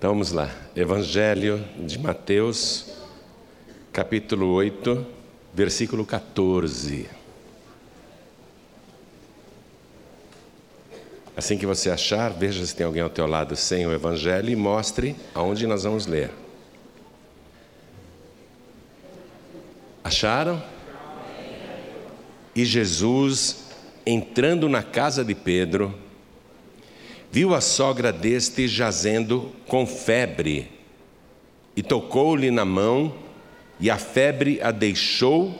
Então vamos lá. Evangelho de Mateus, capítulo 8, versículo 14. Assim que você achar, veja se tem alguém ao teu lado sem o Evangelho e mostre aonde nós vamos ler. Acharam? E Jesus, entrando na casa de Pedro, viu a sogra deste jazendo com febre, e tocou-lhe na mão, e a febre a deixou,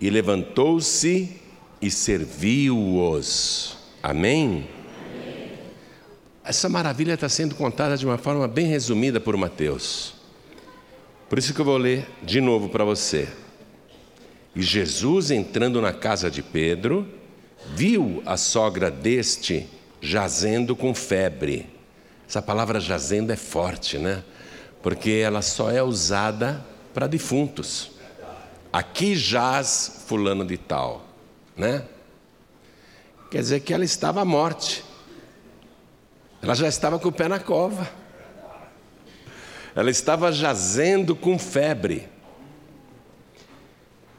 e levantou-se e serviu-os. Amém? Essa maravilha está sendo contada de uma forma bem resumida por Mateus. Por isso que eu vou ler de novo para você. E Jesus, entrando na casa de Pedro, viu a sogra deste jazendo com febre. Essa palavra jazendo é forte, né? Porque ela só é usada para defuntos. Aqui jaz fulano de tal, né? Quer dizer que ela estava à morte. Ela já estava com o pé na cova. Ela estava jazendo com febre.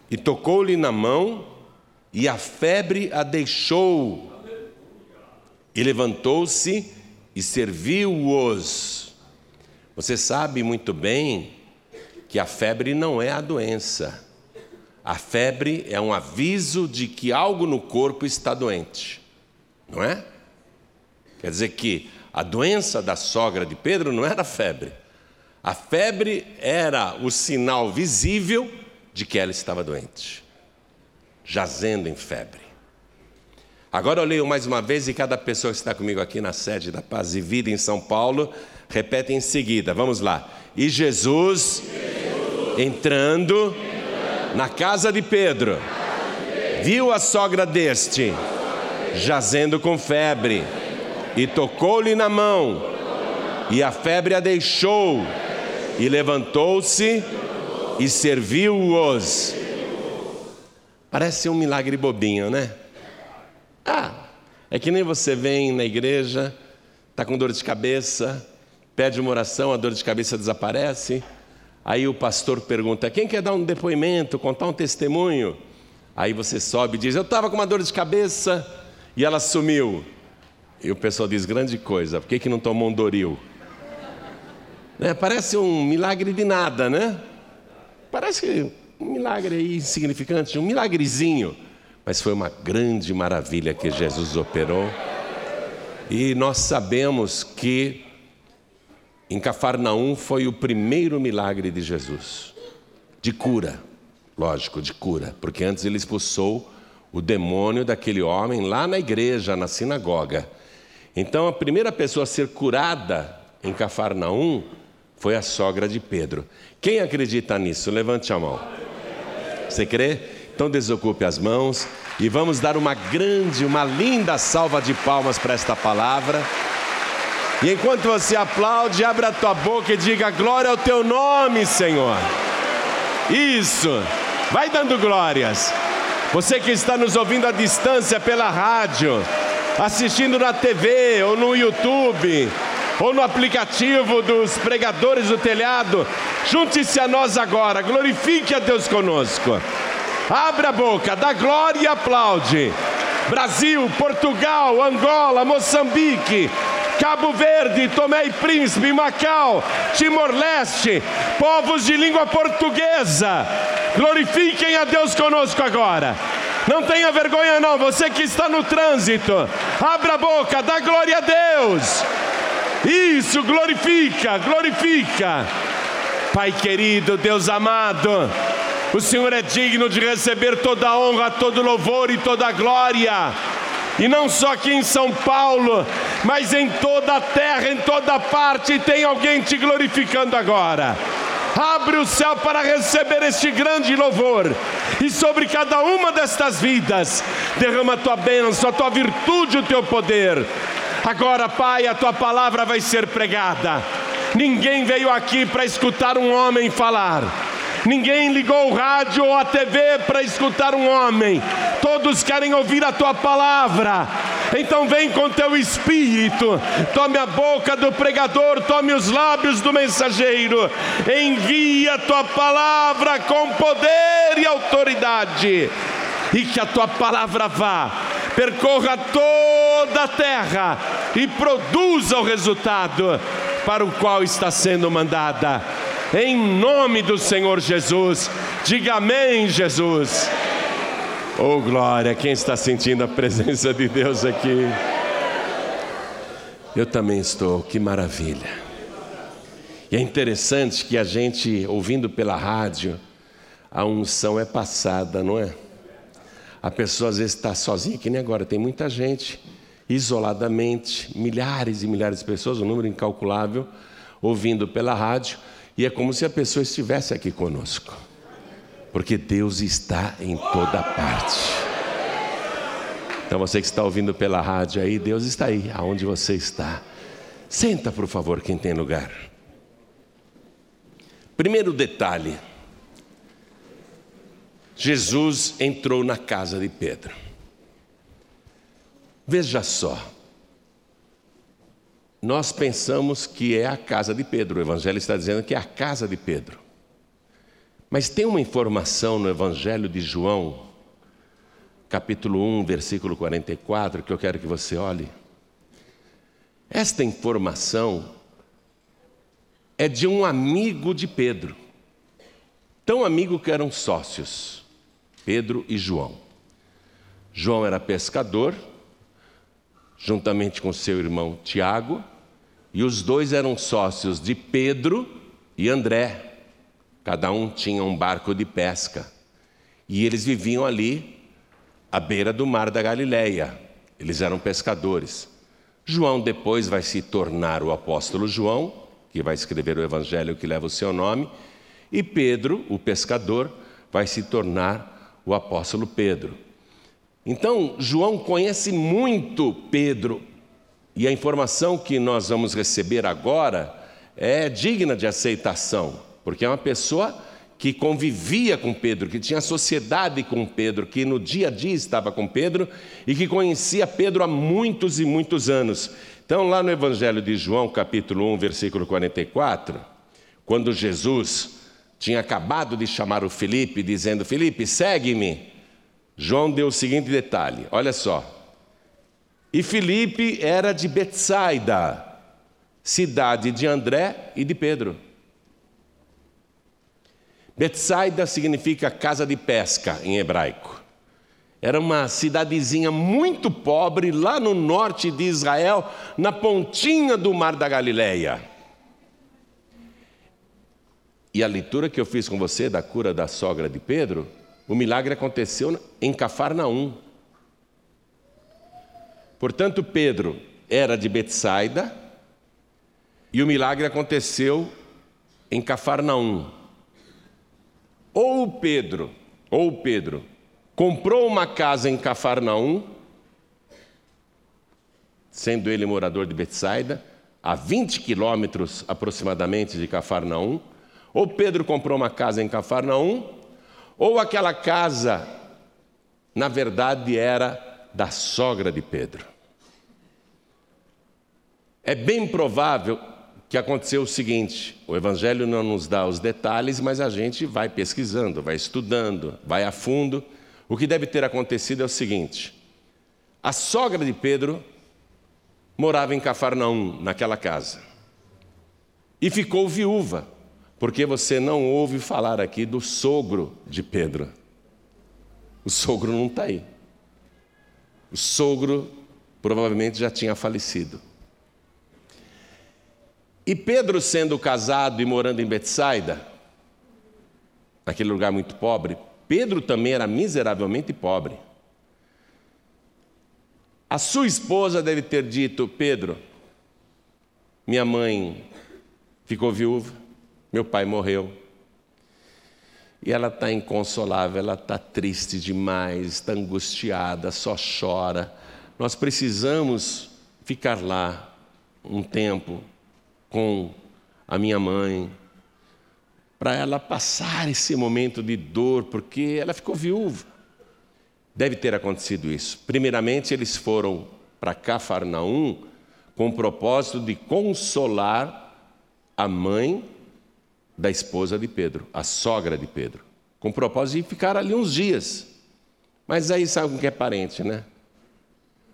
E tocou-lhe na mão, e a febre a deixou e levantou-se e serviu-os. Você sabe muito bem que a febre não é a doença. A febre é um aviso de que algo no corpo está doente, não é? Quer dizer que a doença da sogra de Pedro não era febre. A febre era o sinal visível de que ela estava doente, jazendo em febre. Agora eu leio mais uma vez e cada pessoa que está comigo aqui na sede da Paz e Vida em São Paulo repete em seguida. Vamos lá. E Jesus, entrando na casa de Pedro, viu a sogra deste jazendo com febre e tocou-lhe na mão, e a febre a deixou, e levantou-se e serviu-os. Parece um milagre bobinho, né? Ah, é que nem você vem na igreja, está com dor de cabeça, pede uma oração, a dor de cabeça desaparece. Aí o pastor pergunta: quem quer dar um depoimento, contar um testemunho? Aí você sobe e diz: Eu estava com uma dor de cabeça e ela sumiu. E o pessoal diz: Grande coisa, por que, que não tomou um Doril? Né? Parece um milagre de nada, né? Parece um milagre insignificante, um milagrezinho. Mas foi uma grande maravilha que Jesus operou. E nós sabemos que em Cafarnaum foi o primeiro milagre de Jesus, de cura, lógico, de cura, porque antes ele expulsou o demônio daquele homem lá na igreja, na sinagoga. Então a primeira pessoa a ser curada em Cafarnaum foi a sogra de Pedro. Quem acredita nisso? Levante a mão. Você crê? Então desocupe as mãos e vamos dar uma grande, uma linda salva de palmas para esta palavra. E enquanto você aplaude, abra a tua boca e diga glória ao teu nome, Senhor. Isso. Vai dando glórias. Você que está nos ouvindo à distância pela rádio, assistindo na TV ou no YouTube, ou no aplicativo dos pregadores do telhado, junte-se a nós agora, glorifique a Deus conosco. Abra a boca, dá glória e aplaude. Brasil, Portugal, Angola, Moçambique, Cabo Verde, Tomé e Príncipe, Macau, Timor-Leste, povos de língua portuguesa, glorifiquem a Deus conosco agora. Não tenha vergonha, não, você que está no trânsito, abra a boca, dá glória a Deus. Isso, glorifica, glorifica. Pai querido, Deus amado, o Senhor é digno de receber toda a honra, todo louvor e toda a glória. E não só aqui em São Paulo, mas em toda a terra, em toda parte, tem alguém te glorificando agora. Abre o céu para receber este grande louvor, e sobre cada uma destas vidas, derrama a tua bênção, a tua virtude, o teu poder. Agora, Pai, a tua palavra vai ser pregada. Ninguém veio aqui para escutar um homem falar Ninguém ligou o rádio ou a TV para escutar um homem. Todos querem ouvir a tua palavra. Então vem com teu espírito, tome a boca do pregador, tome os lábios do mensageiro, envia a tua palavra com poder e autoridade, e que a tua palavra vá, percorra toda a terra e produza o resultado para o qual está sendo mandada. Em nome do Senhor Jesus, diga amém, Jesus. Oh glória, quem está sentindo a presença de Deus aqui? Eu também estou, que maravilha. E é interessante que a gente, ouvindo pela rádio, a unção é passada, não é? A pessoa às vezes está sozinha, que nem agora, tem muita gente, isoladamente, milhares e milhares de pessoas, um número incalculável, ouvindo pela rádio, e é como se a pessoa estivesse aqui conosco porque Deus está em toda parte. Então você que está ouvindo pela rádio aí, Deus está aí, aonde você está. Senta, por favor, quem tem lugar. Primeiro detalhe: Jesus entrou na casa de Pedro. Veja só, nós pensamos que é a casa de Pedro, o Evangelho está dizendo que é a casa de Pedro. Mas tem uma informação no Evangelho de João, capítulo 1, versículo 44, que eu quero que você olhe. Esta informação é de um amigo de Pedro, tão amigo que eram sócios, Pedro e João. João era pescador, juntamente com seu irmão Tiago, e os dois eram sócios de Pedro e André. Cada um tinha um barco de pesca. E eles viviam ali, à beira do mar da Galileia. Eles eram pescadores. João depois vai se tornar o apóstolo João, que vai escrever o evangelho que leva o seu nome, e Pedro, o pescador, vai se tornar o apóstolo Pedro. Então, João conhece muito Pedro, e a informação que nós vamos receber agora é digna de aceitação porque é uma pessoa que convivia com Pedro, que tinha sociedade com Pedro, que no dia a dia estava com Pedro e que conhecia Pedro há muitos e muitos anos. Então, lá no Evangelho de João, capítulo 1, versículo 44, quando Jesus tinha acabado de chamar o Felipe, dizendo: Felipe, segue-me. João deu o seguinte detalhe: olha só. E Felipe era de Betsaida, cidade de André e de Pedro. Betsaida significa casa de pesca em hebraico. Era uma cidadezinha muito pobre lá no norte de Israel, na pontinha do mar da Galileia. E a leitura que eu fiz com você da cura da sogra de Pedro, o milagre aconteceu em Cafarnaum. Portanto, Pedro era de Betsaida e o milagre aconteceu em Cafarnaum. Ou Pedro, ou Pedro, comprou uma casa em Cafarnaum, sendo ele morador de Betsaida, a 20 quilômetros aproximadamente de Cafarnaum, ou Pedro comprou uma casa em Cafarnaum, ou aquela casa, na verdade, era da sogra de Pedro. É bem provável que aconteceu o seguinte: o Evangelho não nos dá os detalhes, mas a gente vai pesquisando, vai estudando, vai a fundo. O que deve ter acontecido é o seguinte: a sogra de Pedro morava em Cafarnaum, naquela casa, e ficou viúva, porque você não ouve falar aqui do sogro de Pedro. O sogro não está aí. O sogro provavelmente já tinha falecido. E Pedro, sendo casado e morando em Betsaida, naquele lugar muito pobre, Pedro também era miseravelmente pobre. A sua esposa deve ter dito: Pedro, minha mãe ficou viúva, meu pai morreu. E ela está inconsolável, ela está triste demais, está angustiada, só chora. Nós precisamos ficar lá um tempo com a minha mãe, para ela passar esse momento de dor, porque ela ficou viúva. Deve ter acontecido isso. Primeiramente, eles foram para Cafarnaum com o propósito de consolar a mãe da esposa de Pedro, a sogra de Pedro, com o propósito de ficar ali uns dias. Mas aí sabe o que é parente, né?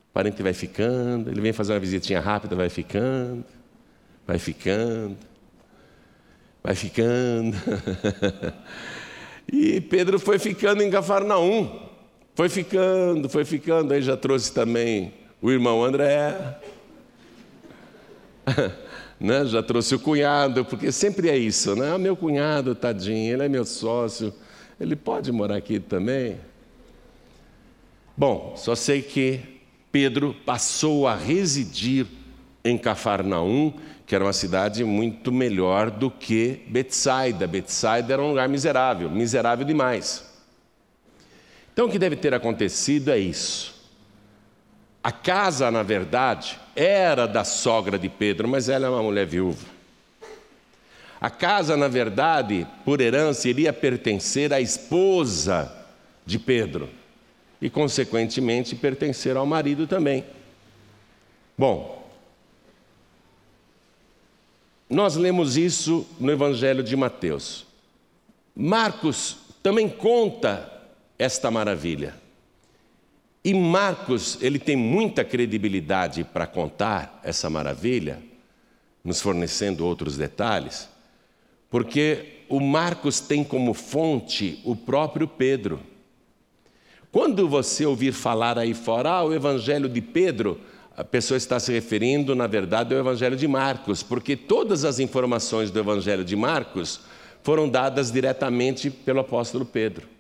O parente vai ficando, ele vem fazer uma visitinha rápida, vai ficando, vai ficando, vai ficando. e Pedro foi ficando em Cafarnaum, foi ficando, foi ficando, aí já trouxe também o irmão André, né? já trouxe o cunhado, porque sempre é isso, né? Ah, meu cunhado, tadinho, ele é meu sócio, ele pode morar aqui também. Bom, só sei que Pedro passou a residir em Cafarnaum, que era uma cidade muito melhor do que Betsaida. Betsaida era um lugar miserável, miserável demais. Então o que deve ter acontecido é isso. A casa, na verdade, era da sogra de Pedro, mas ela é uma mulher viúva. A casa, na verdade, por herança, iria pertencer à esposa de Pedro e, consequentemente, pertencer ao marido também. Bom, nós lemos isso no Evangelho de Mateus. Marcos também conta esta maravilha. E Marcos, ele tem muita credibilidade para contar essa maravilha, nos fornecendo outros detalhes, porque o Marcos tem como fonte o próprio Pedro. Quando você ouvir falar aí fora, ah, o Evangelho de Pedro, a pessoa está se referindo, na verdade, ao Evangelho de Marcos, porque todas as informações do Evangelho de Marcos foram dadas diretamente pelo apóstolo Pedro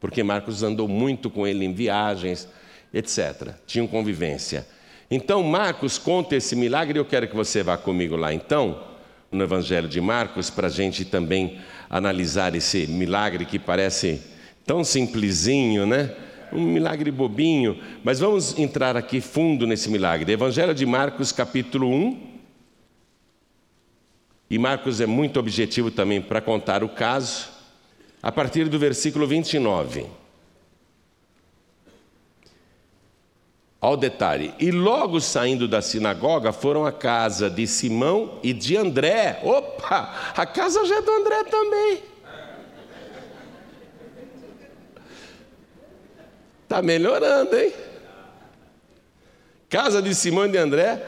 porque Marcos andou muito com ele em viagens, etc. Tinham convivência. Então, Marcos conta esse milagre, e eu quero que você vá comigo lá então, no Evangelho de Marcos, para a gente também analisar esse milagre que parece tão simplesinho, né? Um milagre bobinho, mas vamos entrar aqui fundo nesse milagre. Evangelho de Marcos, capítulo 1. E Marcos é muito objetivo também para contar o caso a partir do versículo 29. Ao detalhe, e logo saindo da sinagoga foram à casa de Simão e de André. Opa, a casa já é do André também. Está melhorando, hein? Casa de Simão de André,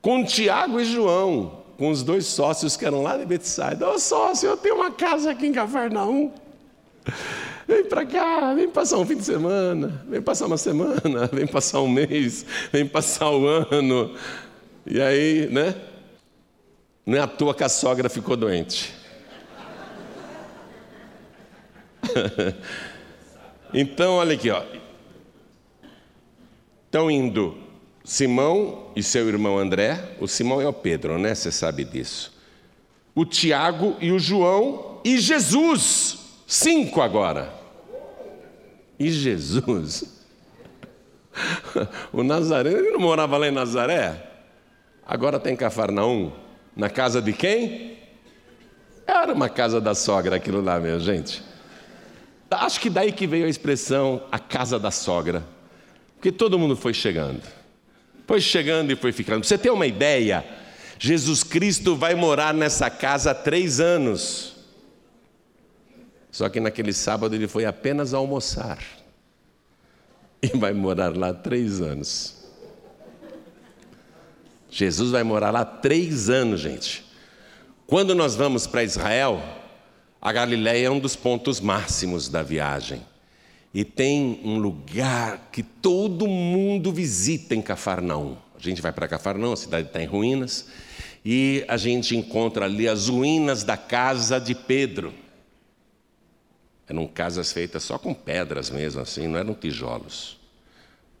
com Tiago e João com os dois sócios que eram lá de Betsaida. Ô sócio, eu tenho uma casa aqui em Cafarnaum. Vem para cá, vem passar um fim de semana, vem passar uma semana, vem passar um mês, vem passar o um ano. E aí, né? Não é à toa que a sogra ficou doente. então, olha aqui, ó. Estão indo Simão e seu irmão André, o Simão é o Pedro, né? Você sabe disso. O Tiago e o João e Jesus. Cinco agora. E Jesus. O Nazareno, ele não morava lá em Nazaré? Agora tem Cafarnaum. Na casa de quem? Era uma casa da sogra aquilo lá, minha gente. Acho que daí que veio a expressão a casa da sogra. Porque todo mundo foi chegando. Foi chegando e foi ficando. Pra você ter uma ideia, Jesus Cristo vai morar nessa casa há três anos. Só que naquele sábado ele foi apenas almoçar. E vai morar lá três anos. Jesus vai morar lá três anos, gente. Quando nós vamos para Israel, a Galiléia é um dos pontos máximos da viagem. E tem um lugar que todo mundo visita em Cafarnaum. A gente vai para Cafarnaum, a cidade está em ruínas, e a gente encontra ali as ruínas da casa de Pedro. Eram casas feitas só com pedras mesmo, assim, não eram tijolos.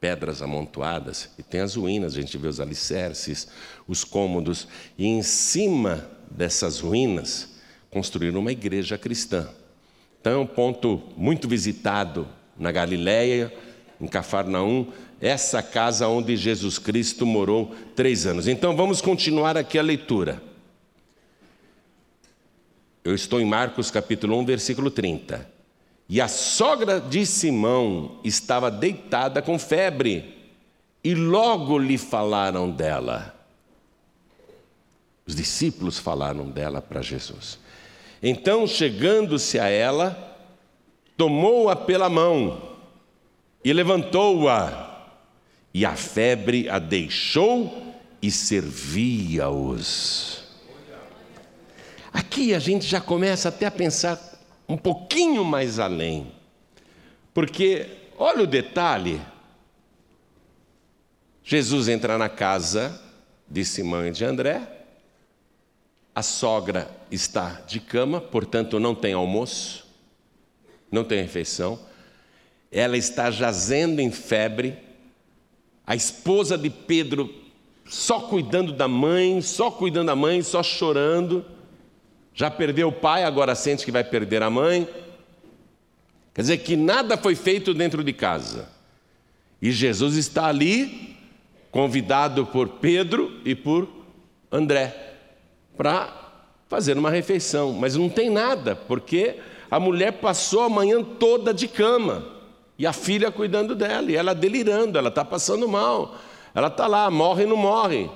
Pedras amontoadas, e tem as ruínas, a gente vê os alicerces, os cômodos, e em cima dessas ruínas construíram uma igreja cristã. Então é um ponto muito visitado na Galiléia, em Cafarnaum, essa casa onde Jesus Cristo morou três anos. Então vamos continuar aqui a leitura. Eu estou em Marcos capítulo 1, versículo 30. E a sogra de Simão estava deitada com febre, e logo lhe falaram dela. Os discípulos falaram dela para Jesus. Então, chegando-se a ela, tomou-a pela mão e levantou-a, e a febre a deixou e servia-os. Aqui a gente já começa até a pensar um pouquinho mais além, porque olha o detalhe: Jesus entra na casa de Simão e de André, a sogra está de cama, portanto não tem almoço, não tem refeição, ela está jazendo em febre, a esposa de Pedro só cuidando da mãe, só cuidando da mãe, só chorando, já perdeu o pai, agora sente que vai perder a mãe. Quer dizer que nada foi feito dentro de casa. E Jesus está ali, convidado por Pedro e por André para fazer uma refeição, mas não tem nada, porque a mulher passou a manhã toda de cama e a filha cuidando dela, e ela delirando, ela está passando mal, ela está lá, morre e não morre.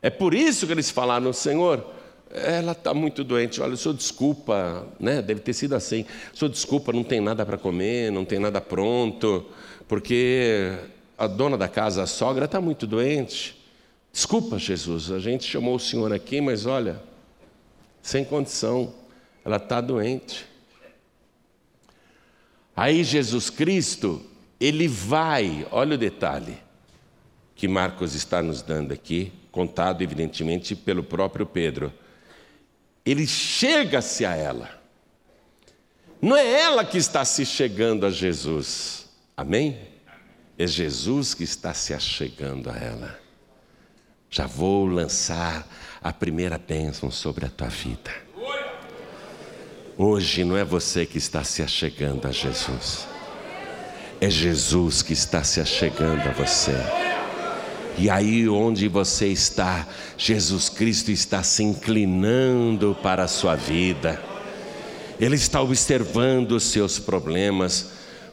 É por isso que eles falaram, Senhor, ela está muito doente, olha, o senhor desculpa, né? deve ter sido assim, o senhor desculpa, não tem nada para comer, não tem nada pronto, porque a dona da casa, a sogra, está muito doente. Desculpa, Jesus, a gente chamou o senhor aqui, mas olha, sem condição, ela está doente. Aí Jesus Cristo, ele vai, olha o detalhe que Marcos está nos dando aqui, contado evidentemente pelo próprio Pedro. Ele chega-se a ela. Não é ela que está se chegando a Jesus. Amém? É Jesus que está se achegando a ela. Já vou lançar a primeira bênção sobre a tua vida. Hoje não é você que está se achegando a Jesus, é Jesus que está se achegando a você. E aí onde você está, Jesus Cristo está se inclinando para a sua vida. Ele está observando os seus problemas,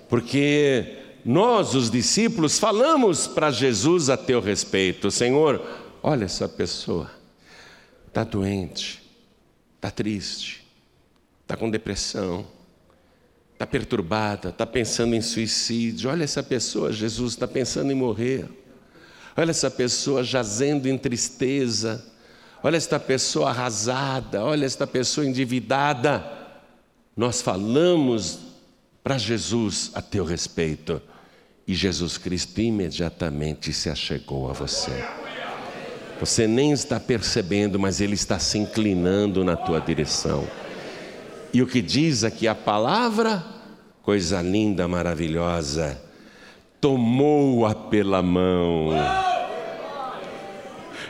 porque nós, os discípulos, falamos para Jesus a teu respeito: Senhor, olha essa pessoa, está doente, está triste, está com depressão, está perturbada, está pensando em suicídio. Olha essa pessoa, Jesus está pensando em morrer. Olha essa pessoa jazendo em tristeza. Olha esta pessoa arrasada. Olha esta pessoa endividada. Nós falamos para Jesus a teu respeito. E Jesus Cristo imediatamente se achegou a você. Você nem está percebendo, mas Ele está se inclinando na tua direção. E o que diz aqui a palavra, coisa linda, maravilhosa, tomou-a pela mão.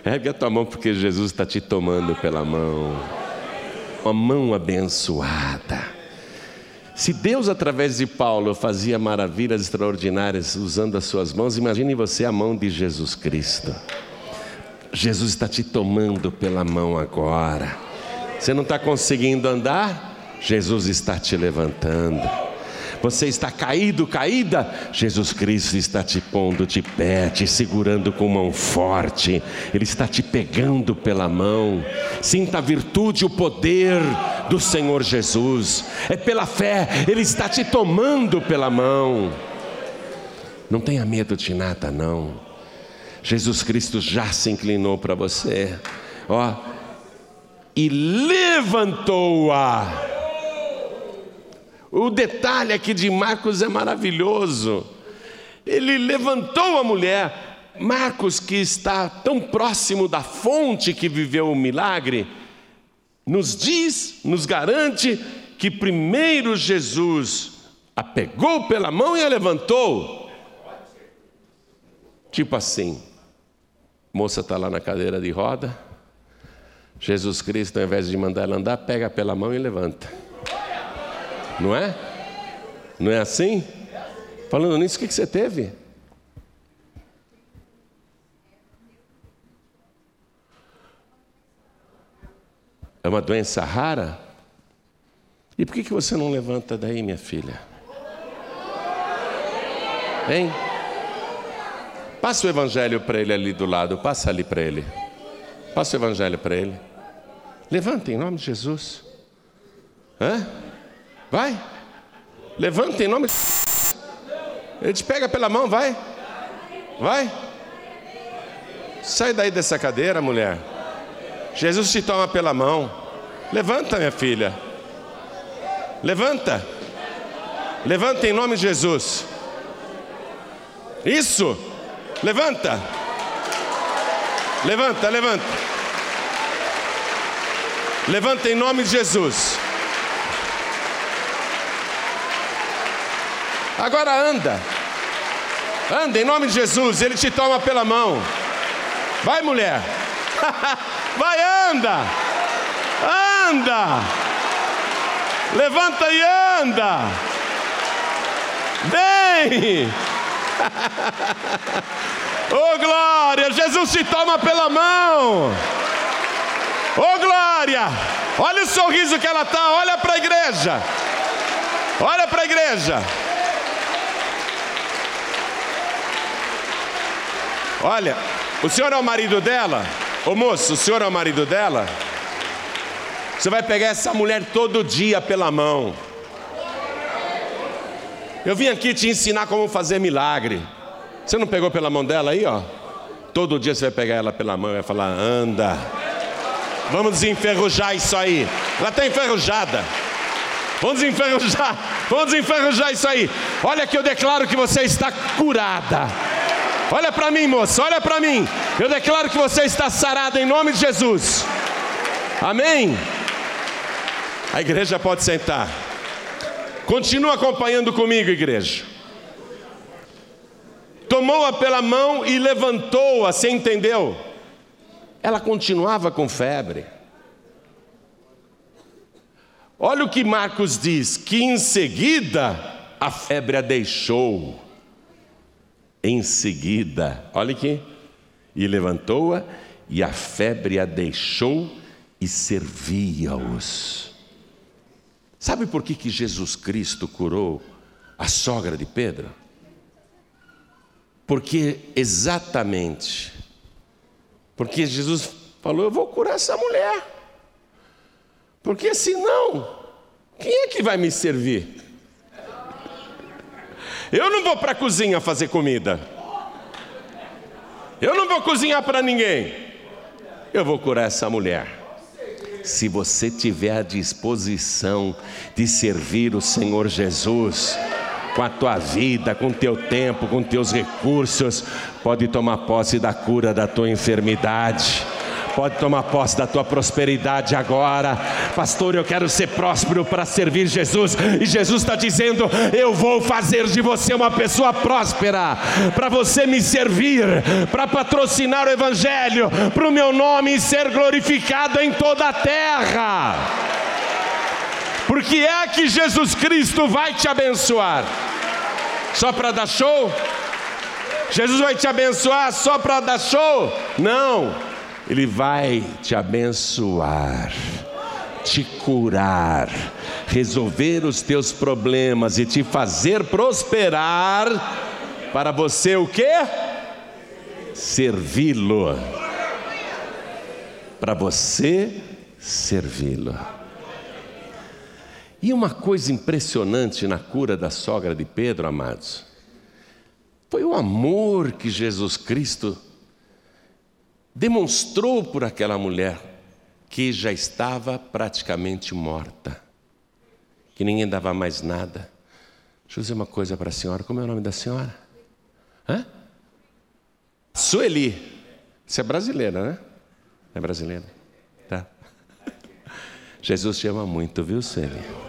Ergue a tua mão porque Jesus está te tomando pela mão. Uma mão abençoada. Se Deus, através de Paulo, fazia maravilhas extraordinárias usando as suas mãos, imagine você a mão de Jesus Cristo. Jesus está te tomando pela mão agora. Você não está conseguindo andar? Jesus está te levantando. Você está caído, caída? Jesus Cristo está te pondo de pé, te segurando com mão forte. Ele está te pegando pela mão. Sinta a virtude, o poder do Senhor Jesus. É pela fé, Ele está te tomando pela mão. Não tenha medo de nada, não. Jesus Cristo já se inclinou para você, ó, e levantou-a o detalhe aqui de Marcos é maravilhoso. Ele levantou a mulher. Marcos, que está tão próximo da fonte que viveu o milagre, nos diz, nos garante que primeiro Jesus a pegou pela mão e a levantou. Tipo assim, moça está lá na cadeira de roda, Jesus Cristo, ao invés de mandar ela andar, pega pela mão e levanta. Não é? Não é assim? Falando nisso, o que, você teve? É uma doença rara? E por que, que você não levanta daí, minha filha? Hein? Passa o evangelho para ele ali do lado, passa ali para ele. Passa o evangelho para ele. Levanta em nome de Jesus. Hã? Vai. Levanta em nome de Ele te pega pela mão, vai. Vai. Sai daí dessa cadeira, mulher. Jesus te toma pela mão. Levanta, minha filha. Levanta. Levanta em nome de Jesus. Isso. Levanta. Levanta, levanta. Levanta em nome de Jesus. Agora anda. Anda em nome de Jesus, ele te toma pela mão. Vai, mulher. Vai, anda. Anda. Levanta e anda. Vem. Oh glória, Jesus te toma pela mão. Oh glória, olha o sorriso que ela tá, olha para a igreja. Olha para a igreja. Olha, o senhor é o marido dela? Ô moço, o senhor é o marido dela? Você vai pegar essa mulher todo dia pela mão. Eu vim aqui te ensinar como fazer milagre. Você não pegou pela mão dela aí, ó? Todo dia você vai pegar ela pela mão e vai falar: anda. Vamos desenferrujar isso aí. Ela está enferrujada. Vamos desenferrujar. Vamos desenferrujar isso aí. Olha que eu declaro que você está curada. Olha para mim, moça, olha para mim. Eu declaro que você está sarada em nome de Jesus. Amém? A igreja pode sentar. Continua acompanhando comigo, igreja. Tomou-a pela mão e levantou-a, você entendeu? Ela continuava com febre. Olha o que Marcos diz: que em seguida a febre a deixou. Em seguida, olha aqui, e levantou-a, e a febre a deixou e servia-os. Sabe por que, que Jesus Cristo curou a sogra de Pedro? Porque exatamente, porque Jesus falou: Eu vou curar essa mulher, porque senão, quem é que vai me servir? Eu não vou para a cozinha fazer comida. Eu não vou cozinhar para ninguém. Eu vou curar essa mulher. Se você tiver a disposição de servir o Senhor Jesus, com a tua vida, com o teu tempo, com teus recursos, pode tomar posse da cura da tua enfermidade pode tomar posse da tua prosperidade agora. Pastor, eu quero ser próspero para servir Jesus. E Jesus está dizendo: Eu vou fazer de você uma pessoa próspera, para você me servir, para patrocinar o Evangelho, para o meu nome ser glorificado em toda a terra. Porque é que Jesus Cristo vai te abençoar. Só para dar show? Jesus vai te abençoar só para dar show? Não. Ele vai te abençoar, te curar, resolver os teus problemas e te fazer prosperar para você o quê? Servi-lo. Para você servi-lo. E uma coisa impressionante na cura da sogra de Pedro, amados, foi o amor que Jesus Cristo demonstrou por aquela mulher que já estava praticamente morta, que ninguém dava mais nada. Deixa eu dizer uma coisa para a senhora: como é o nome da senhora? Hã? Sueli. Você é brasileira, né? É brasileira? Tá. Jesus te ama muito, viu, Sueli?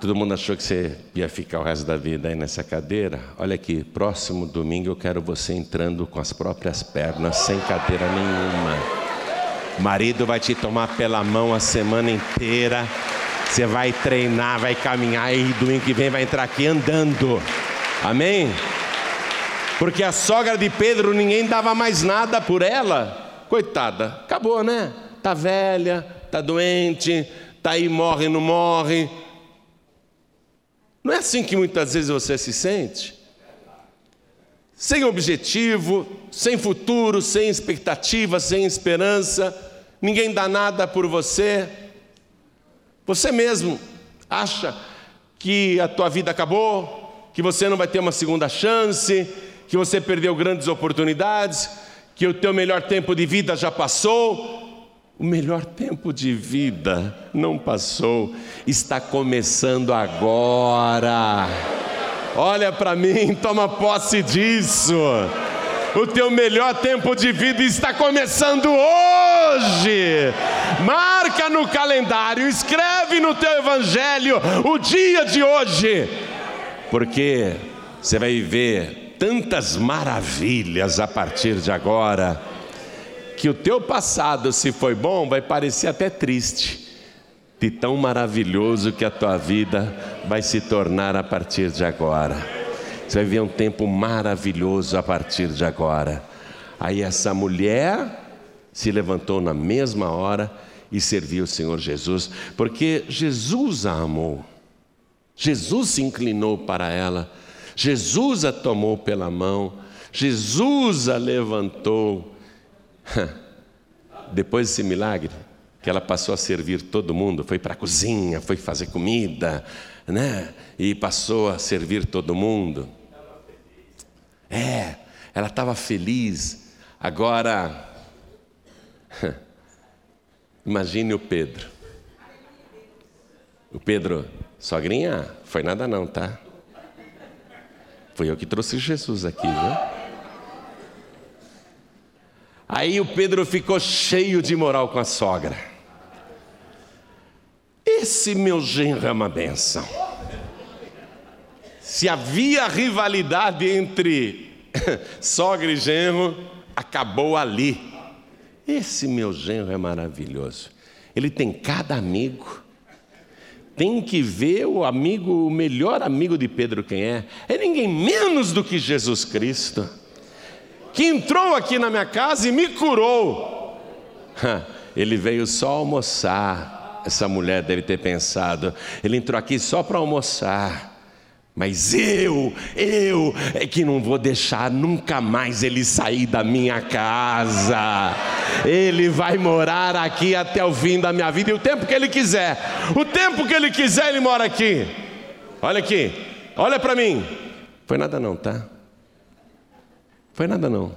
Todo mundo achou que você ia ficar o resto da vida aí nessa cadeira? Olha aqui, próximo domingo eu quero você entrando com as próprias pernas, sem cadeira nenhuma. O marido vai te tomar pela mão a semana inteira. Você vai treinar, vai caminhar e domingo que vem vai entrar aqui andando. Amém? Porque a sogra de Pedro ninguém dava mais nada por ela. Coitada, acabou, né? Tá velha, tá doente, tá aí morre, não morre não é assim que muitas vezes você se sente? sem objetivo, sem futuro, sem expectativa, sem esperança, ninguém dá nada por você. Você mesmo acha que a tua vida acabou, que você não vai ter uma segunda chance, que você perdeu grandes oportunidades, que o teu melhor tempo de vida já passou. O melhor tempo de vida não passou, está começando agora. Olha para mim, toma posse disso. O teu melhor tempo de vida está começando hoje. Marca no calendário, escreve no teu evangelho o dia de hoje, porque você vai viver tantas maravilhas a partir de agora, que o teu passado, se foi bom, vai parecer até triste de tão maravilhoso que a tua vida vai se tornar a partir de agora. Você vai ver um tempo maravilhoso a partir de agora. Aí essa mulher se levantou na mesma hora e serviu o Senhor Jesus, porque Jesus a amou. Jesus se inclinou para ela, Jesus a tomou pela mão, Jesus a levantou. Depois desse milagre, que ela passou a servir todo mundo, foi para a cozinha, foi fazer comida, né? E passou a servir todo mundo. É, ela estava feliz. Agora, imagine o Pedro. O Pedro, sogrinha, foi nada não, tá? Foi eu que trouxe Jesus aqui, viu? Aí o Pedro ficou cheio de moral com a sogra. Esse meu genro é uma benção. Se havia rivalidade entre sogra e genro, acabou ali. Esse meu genro é maravilhoso. Ele tem cada amigo. Tem que ver o amigo, o melhor amigo de Pedro quem é. É ninguém menos do que Jesus Cristo. Que entrou aqui na minha casa e me curou. Ele veio só almoçar essa mulher deve ter pensado: ele entrou aqui só para almoçar. Mas eu, eu é que não vou deixar nunca mais ele sair da minha casa. Ele vai morar aqui até o fim da minha vida e o tempo que ele quiser. O tempo que ele quiser, ele mora aqui. Olha aqui, olha para mim. Foi nada não, tá? Foi nada não.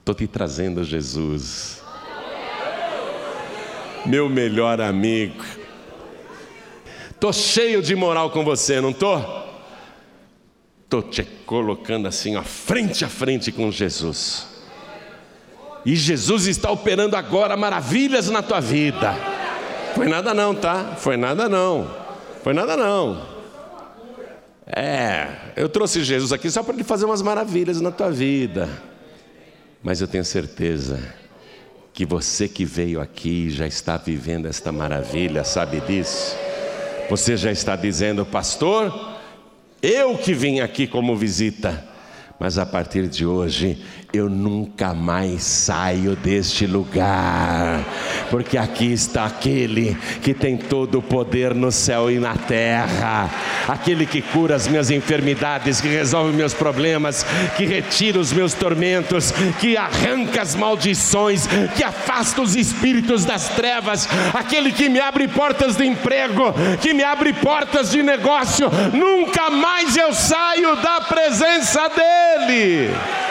Estou te trazendo Jesus meu melhor amigo. Tô cheio de moral com você, não tô? Tô te colocando assim, ó, frente a frente com Jesus. E Jesus está operando agora maravilhas na tua vida. Foi nada não, tá? Foi nada não. Foi nada não. É, eu trouxe Jesus aqui só para ele fazer umas maravilhas na tua vida. Mas eu tenho certeza que você que veio aqui já está vivendo esta maravilha, sabe disso? Você já está dizendo, pastor, eu que vim aqui como visita, mas a partir de hoje eu nunca mais saio deste lugar, porque aqui está aquele que tem todo o poder no céu e na terra, aquele que cura as minhas enfermidades, que resolve meus problemas, que retira os meus tormentos, que arranca as maldições, que afasta os espíritos das trevas, aquele que me abre portas de emprego, que me abre portas de negócio, nunca mais eu saio da presença dEle.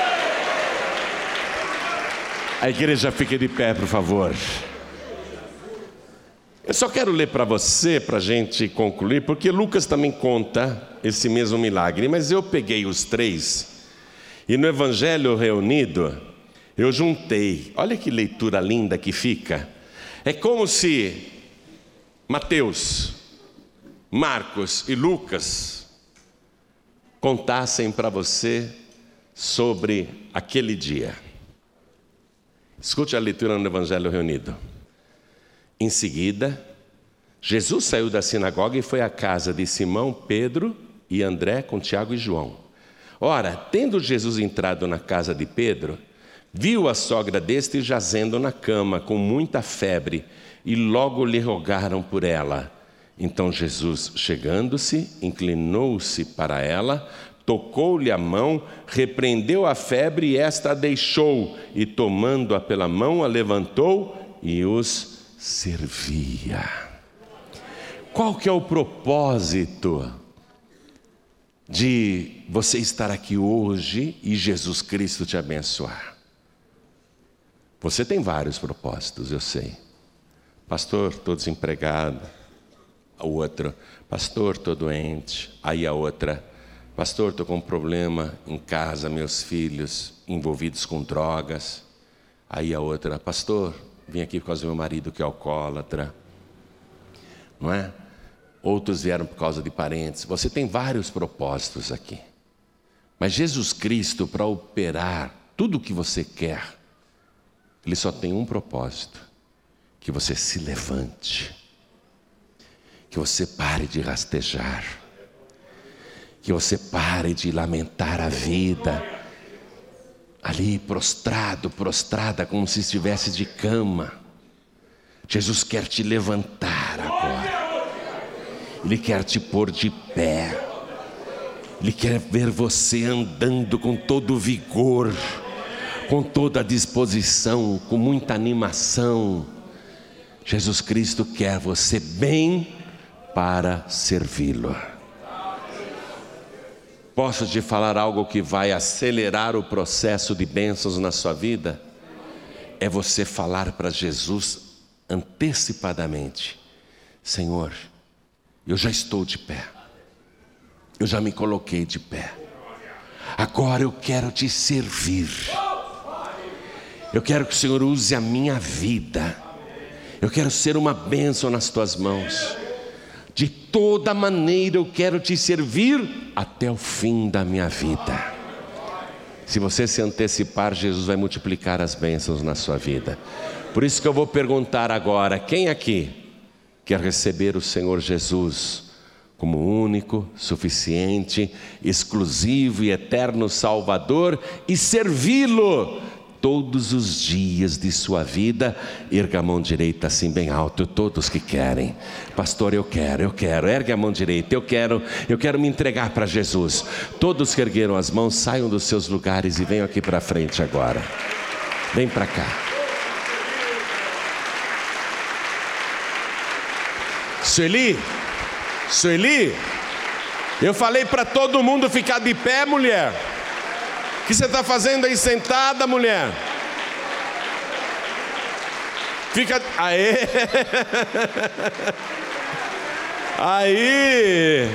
A igreja fique de pé, por favor. Eu só quero ler para você, para a gente concluir, porque Lucas também conta esse mesmo milagre, mas eu peguei os três e no Evangelho reunido eu juntei. Olha que leitura linda que fica. É como se Mateus, Marcos e Lucas contassem para você sobre aquele dia. Escute a leitura no Evangelho reunido. Em seguida, Jesus saiu da sinagoga e foi à casa de Simão, Pedro e André com Tiago e João. Ora, tendo Jesus entrado na casa de Pedro, viu a sogra deste jazendo na cama com muita febre e logo lhe rogaram por ela. Então Jesus, chegando-se, inclinou-se para ela, tocou-lhe a mão, repreendeu a febre e esta a deixou, e tomando-a pela mão, a levantou e os servia. Qual que é o propósito de você estar aqui hoje e Jesus Cristo te abençoar? Você tem vários propósitos, eu sei. Pastor, estou desempregado. A outra, pastor, estou doente. Aí a outra, pastor, estou com um problema em casa, meus filhos envolvidos com drogas. Aí a outra, pastor, vim aqui por causa do meu marido que é alcoólatra. Não é? Outros vieram por causa de parentes. Você tem vários propósitos aqui. Mas Jesus Cristo, para operar tudo o que você quer, ele só tem um propósito: que você se levante, que você pare de rastejar, que você pare de lamentar a vida, ali prostrado, prostrada, como se estivesse de cama. Jesus quer te levantar agora, Ele quer te pôr de pé, Ele quer ver você andando com todo vigor com toda a disposição, com muita animação. Jesus Cristo quer você bem para servi-lo. Posso te falar algo que vai acelerar o processo de bênçãos na sua vida? É você falar para Jesus antecipadamente: Senhor, eu já estou de pé, eu já me coloquei de pé, agora eu quero te servir. Eu quero que o Senhor use a minha vida. Eu quero ser uma bênção nas tuas mãos. De toda maneira eu quero te servir até o fim da minha vida. Se você se antecipar, Jesus vai multiplicar as bênçãos na sua vida. Por isso que eu vou perguntar agora: quem aqui quer receber o Senhor Jesus como único, suficiente, exclusivo e eterno Salvador e servi-lo? Todos os dias de sua vida, erga a mão direita assim bem alto, todos que querem. Pastor, eu quero, eu quero. Ergue a mão direita, eu quero, eu quero me entregar para Jesus. Todos que ergueram as mãos, saiam dos seus lugares e venham aqui para frente agora. Vem para cá. Sueli, Sueli, eu falei para todo mundo ficar de pé, mulher. O que você está fazendo aí sentada, mulher? Fica. Aê! Aí!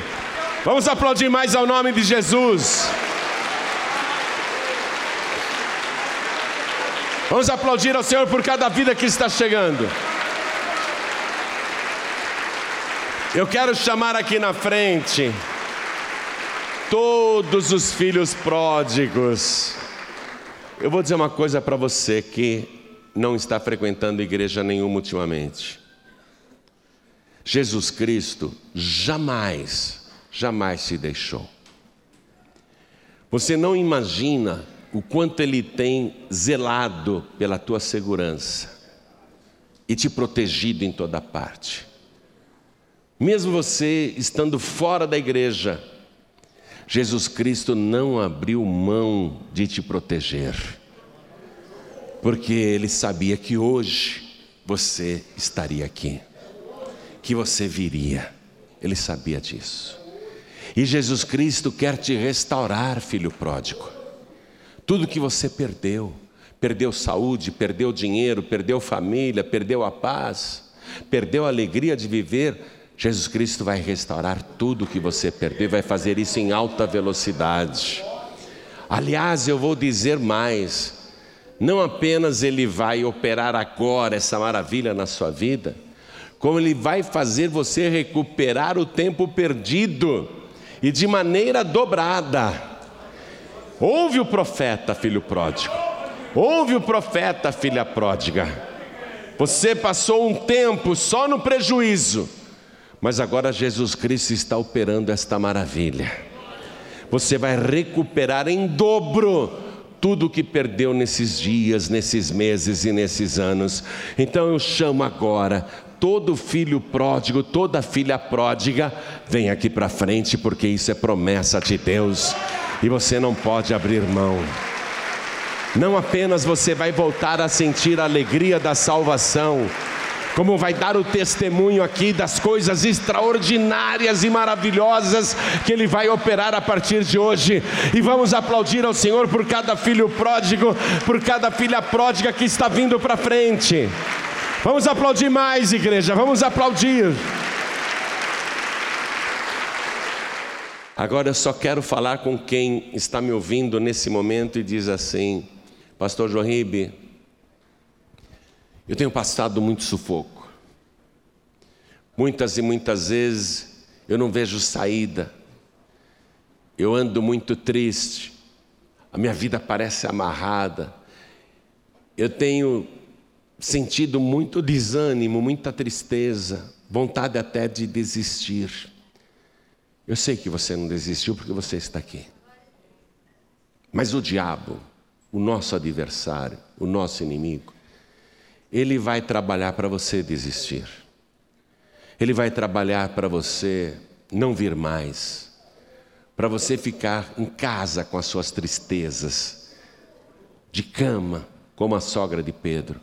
Vamos aplaudir mais ao nome de Jesus. Vamos aplaudir ao Senhor por cada vida que está chegando. Eu quero chamar aqui na frente todos os filhos pródigos. Eu vou dizer uma coisa para você que não está frequentando igreja nenhuma ultimamente. Jesus Cristo jamais, jamais se deixou. Você não imagina o quanto Ele tem zelado pela tua segurança e te protegido em toda parte. Mesmo você estando fora da igreja, Jesus Cristo não abriu mão de te proteger, porque Ele sabia que hoje você estaria aqui, que você viria, Ele sabia disso. E Jesus Cristo quer te restaurar, filho pródigo, tudo que você perdeu, perdeu saúde, perdeu dinheiro, perdeu família, perdeu a paz, perdeu a alegria de viver Jesus Cristo vai restaurar tudo que você perdeu, vai fazer isso em alta velocidade. Aliás, eu vou dizer mais: não apenas Ele vai operar agora essa maravilha na sua vida, como Ele vai fazer você recuperar o tempo perdido e de maneira dobrada. Ouve o profeta, filho pródigo, ouve o profeta, filha pródiga. Você passou um tempo só no prejuízo mas agora Jesus Cristo está operando esta maravilha. Você vai recuperar em dobro tudo o que perdeu nesses dias, nesses meses e nesses anos. Então eu chamo agora todo filho pródigo, toda filha pródiga, vem aqui para frente, porque isso é promessa de Deus. e você não pode abrir mão. Não apenas você vai voltar a sentir a alegria da salvação, como vai dar o testemunho aqui das coisas extraordinárias e maravilhosas que Ele vai operar a partir de hoje. E vamos aplaudir ao Senhor por cada filho pródigo, por cada filha pródiga que está vindo para frente. Vamos aplaudir mais, igreja, vamos aplaudir. Agora eu só quero falar com quem está me ouvindo nesse momento e diz assim: Pastor Joaíbe, eu tenho passado muito sufoco. Muitas e muitas vezes eu não vejo saída. Eu ando muito triste. A minha vida parece amarrada. Eu tenho sentido muito desânimo, muita tristeza, vontade até de desistir. Eu sei que você não desistiu porque você está aqui. Mas o diabo, o nosso adversário, o nosso inimigo, ele vai trabalhar para você desistir. Ele vai trabalhar para você não vir mais. Para você ficar em casa com as suas tristezas, de cama, como a sogra de Pedro,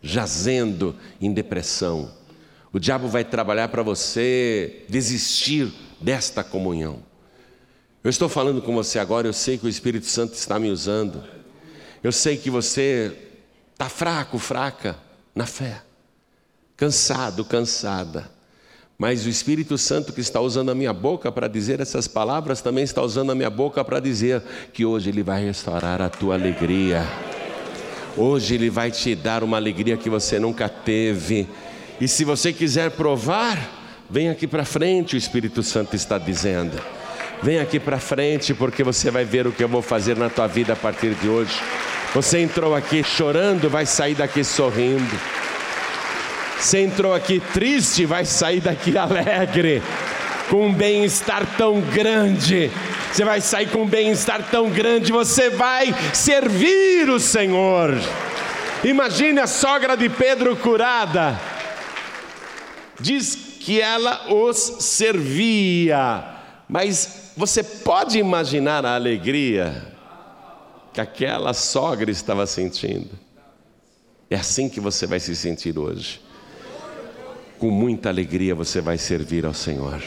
jazendo em depressão. O diabo vai trabalhar para você desistir desta comunhão. Eu estou falando com você agora, eu sei que o Espírito Santo está me usando. Eu sei que você está fraco, fraca na fé, cansado, cansada. Mas o Espírito Santo que está usando a minha boca para dizer essas palavras também está usando a minha boca para dizer que hoje Ele vai restaurar a tua alegria. Hoje Ele vai te dar uma alegria que você nunca teve. E se você quiser provar, vem aqui para frente, o Espírito Santo está dizendo. Vem aqui para frente, porque você vai ver o que eu vou fazer na tua vida a partir de hoje. Você entrou aqui chorando, vai sair daqui sorrindo. Você entrou aqui triste, vai sair daqui alegre, com um bem-estar tão grande. Você vai sair com um bem-estar tão grande, você vai servir o Senhor. Imagine a sogra de Pedro curada. Diz que ela os servia, mas você pode imaginar a alegria que aquela sogra estava sentindo. É assim que você vai se sentir hoje. Com muita alegria você vai servir ao Senhor.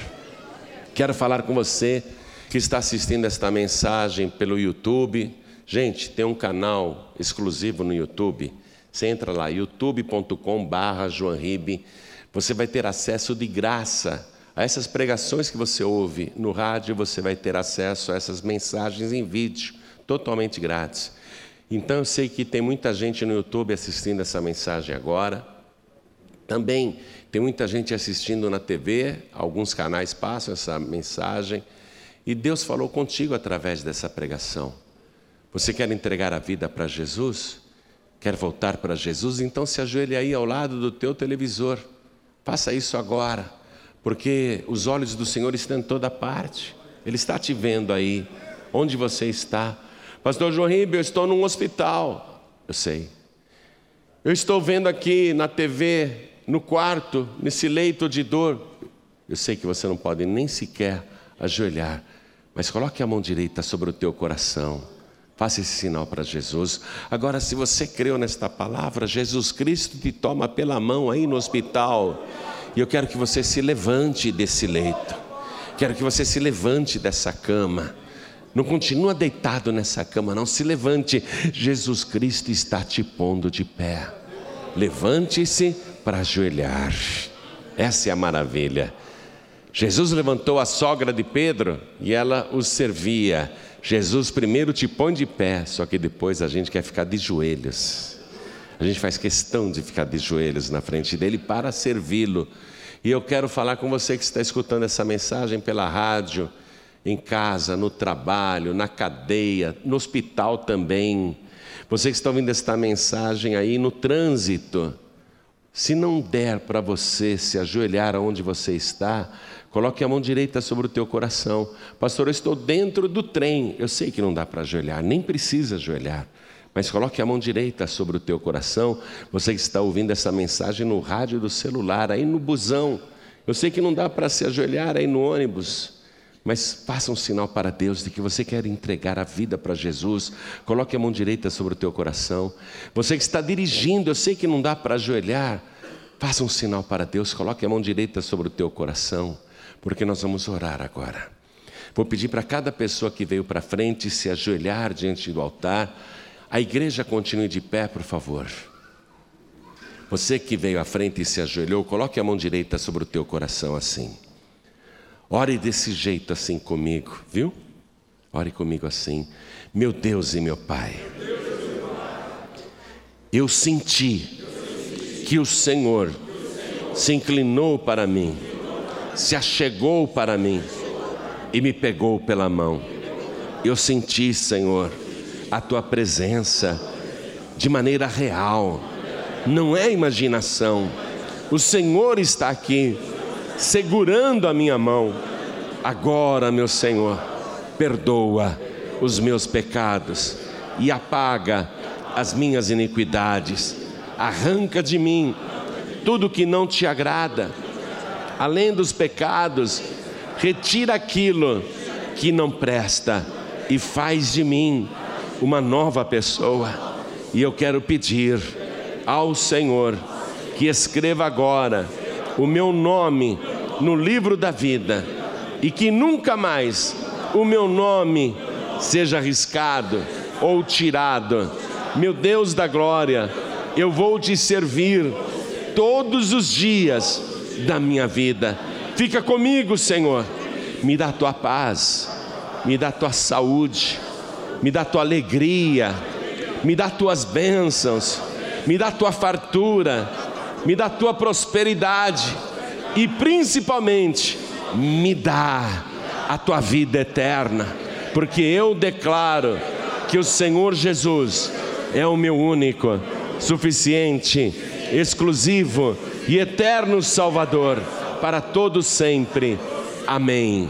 Quero falar com você que está assistindo esta mensagem pelo YouTube. Gente, tem um canal exclusivo no YouTube. Você entra lá, youtube.com/barra Você vai ter acesso de graça a essas pregações que você ouve no rádio. Você vai ter acesso a essas mensagens em vídeo totalmente grátis. Então eu sei que tem muita gente no YouTube assistindo essa mensagem agora. Também tem muita gente assistindo na TV, alguns canais passam essa mensagem. E Deus falou contigo através dessa pregação. Você quer entregar a vida para Jesus? Quer voltar para Jesus? Então se ajoelhe aí ao lado do teu televisor. Faça isso agora, porque os olhos do Senhor estão em toda parte. Ele está te vendo aí, onde você está. Pastor João Ribeiro, eu estou num hospital. Eu sei. Eu estou vendo aqui na TV, no quarto, nesse leito de dor. Eu sei que você não pode nem sequer ajoelhar, mas coloque a mão direita sobre o teu coração. Faça esse sinal para Jesus. Agora, se você creu nesta palavra, Jesus Cristo te toma pela mão aí no hospital. E eu quero que você se levante desse leito. Quero que você se levante dessa cama. Não continua deitado nessa cama, não. Se levante. Jesus Cristo está te pondo de pé. Levante-se para ajoelhar. Essa é a maravilha. Jesus levantou a sogra de Pedro e ela os servia. Jesus primeiro te põe de pé, só que depois a gente quer ficar de joelhos. A gente faz questão de ficar de joelhos na frente dele para servi-lo. E eu quero falar com você que está escutando essa mensagem pela rádio em casa, no trabalho, na cadeia, no hospital também. Você que está ouvindo esta mensagem aí no trânsito, se não der para você se ajoelhar aonde você está, coloque a mão direita sobre o teu coração. Pastor, eu estou dentro do trem. Eu sei que não dá para ajoelhar, nem precisa ajoelhar. Mas coloque a mão direita sobre o teu coração. Você que está ouvindo essa mensagem no rádio do celular, aí no busão. Eu sei que não dá para se ajoelhar aí no ônibus. Mas faça um sinal para Deus de que você quer entregar a vida para Jesus. Coloque a mão direita sobre o teu coração. Você que está dirigindo, eu sei que não dá para ajoelhar. Faça um sinal para Deus. Coloque a mão direita sobre o teu coração, porque nós vamos orar agora. Vou pedir para cada pessoa que veio para frente se ajoelhar diante do altar. A igreja continue de pé, por favor. Você que veio à frente e se ajoelhou, coloque a mão direita sobre o teu coração assim. Ore desse jeito assim comigo, viu? Ore comigo assim. Meu Deus e meu Pai, eu senti que o Senhor se inclinou para mim, se achegou para mim e me pegou pela mão. Eu senti, Senhor, a tua presença de maneira real, não é imaginação. O Senhor está aqui segurando a minha mão. Agora, meu Senhor, perdoa os meus pecados e apaga as minhas iniquidades. Arranca de mim tudo que não te agrada. Além dos pecados, retira aquilo que não presta e faz de mim uma nova pessoa. E eu quero pedir ao Senhor que escreva agora o meu nome no livro da vida e que nunca mais o meu nome seja arriscado ou tirado. Meu Deus da glória, eu vou te servir todos os dias da minha vida. Fica comigo, Senhor. Me dá a tua paz, me dá a tua saúde, me dá a tua alegria, me dá as tuas bênçãos, me dá a tua fartura, me dá a tua prosperidade e principalmente me dá a tua vida eterna, porque eu declaro que o Senhor Jesus é o meu único, suficiente, exclusivo e eterno Salvador para todos sempre. Amém.